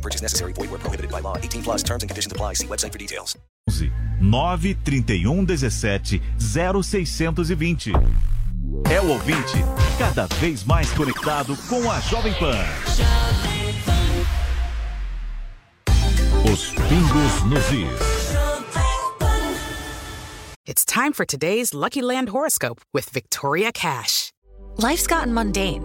No purchase necessary. Void where prohibited by law. 18 plus terms and conditions apply. See website for details. 931 17 0620. É o ouvinte cada vez mais conectado com a Jovem Pan. Os pingos nos is. It's time for today's Lucky Land horoscope with Victoria Cash. Life's gotten mundane,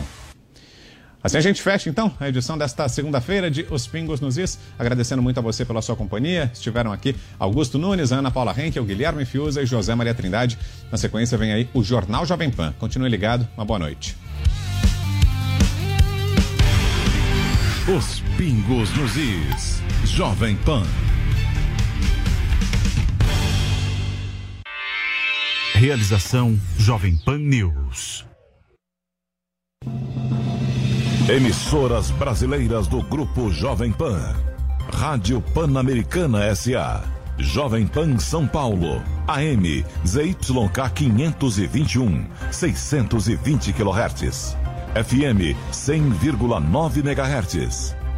Assim a gente fecha então a edição desta segunda-feira de Os Pingos nos Is. Agradecendo muito a você pela sua companhia. Estiveram aqui Augusto Nunes, Ana Paula Henkel, Guilherme Fiuza e José Maria Trindade. Na sequência vem aí o Jornal Jovem Pan. Continue ligado. Uma boa noite. Os pingos nos is. Jovem Pan. Realização Jovem Pan News. Emissoras brasileiras do Grupo Jovem Pan. Rádio Pan-Americana SA. Jovem Pan São Paulo. AM ZYK 521, 620 kHz. FM 100,9 MHz.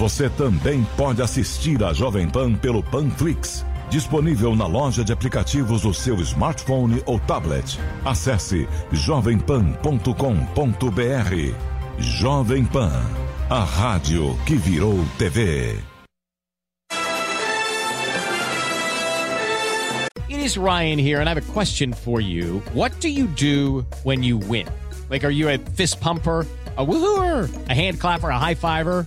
Você também pode assistir a Jovem Pan pelo Panflix, disponível na loja de aplicativos do seu smartphone ou tablet. Acesse jovempan.com.br. Jovem Pan, a rádio que virou TV. It is Ryan here, and I have a question for you. What do you do when you win? Like, are you a fist pumper? A woohooer, a hand clapper, a high fiver.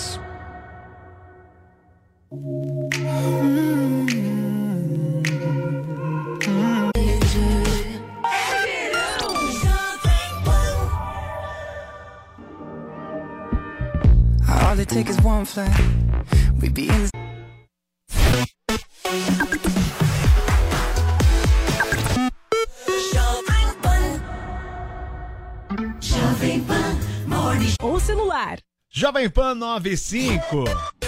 Hot. All it takes is one flight. We be in the Ou celular. Jovem Pan 95.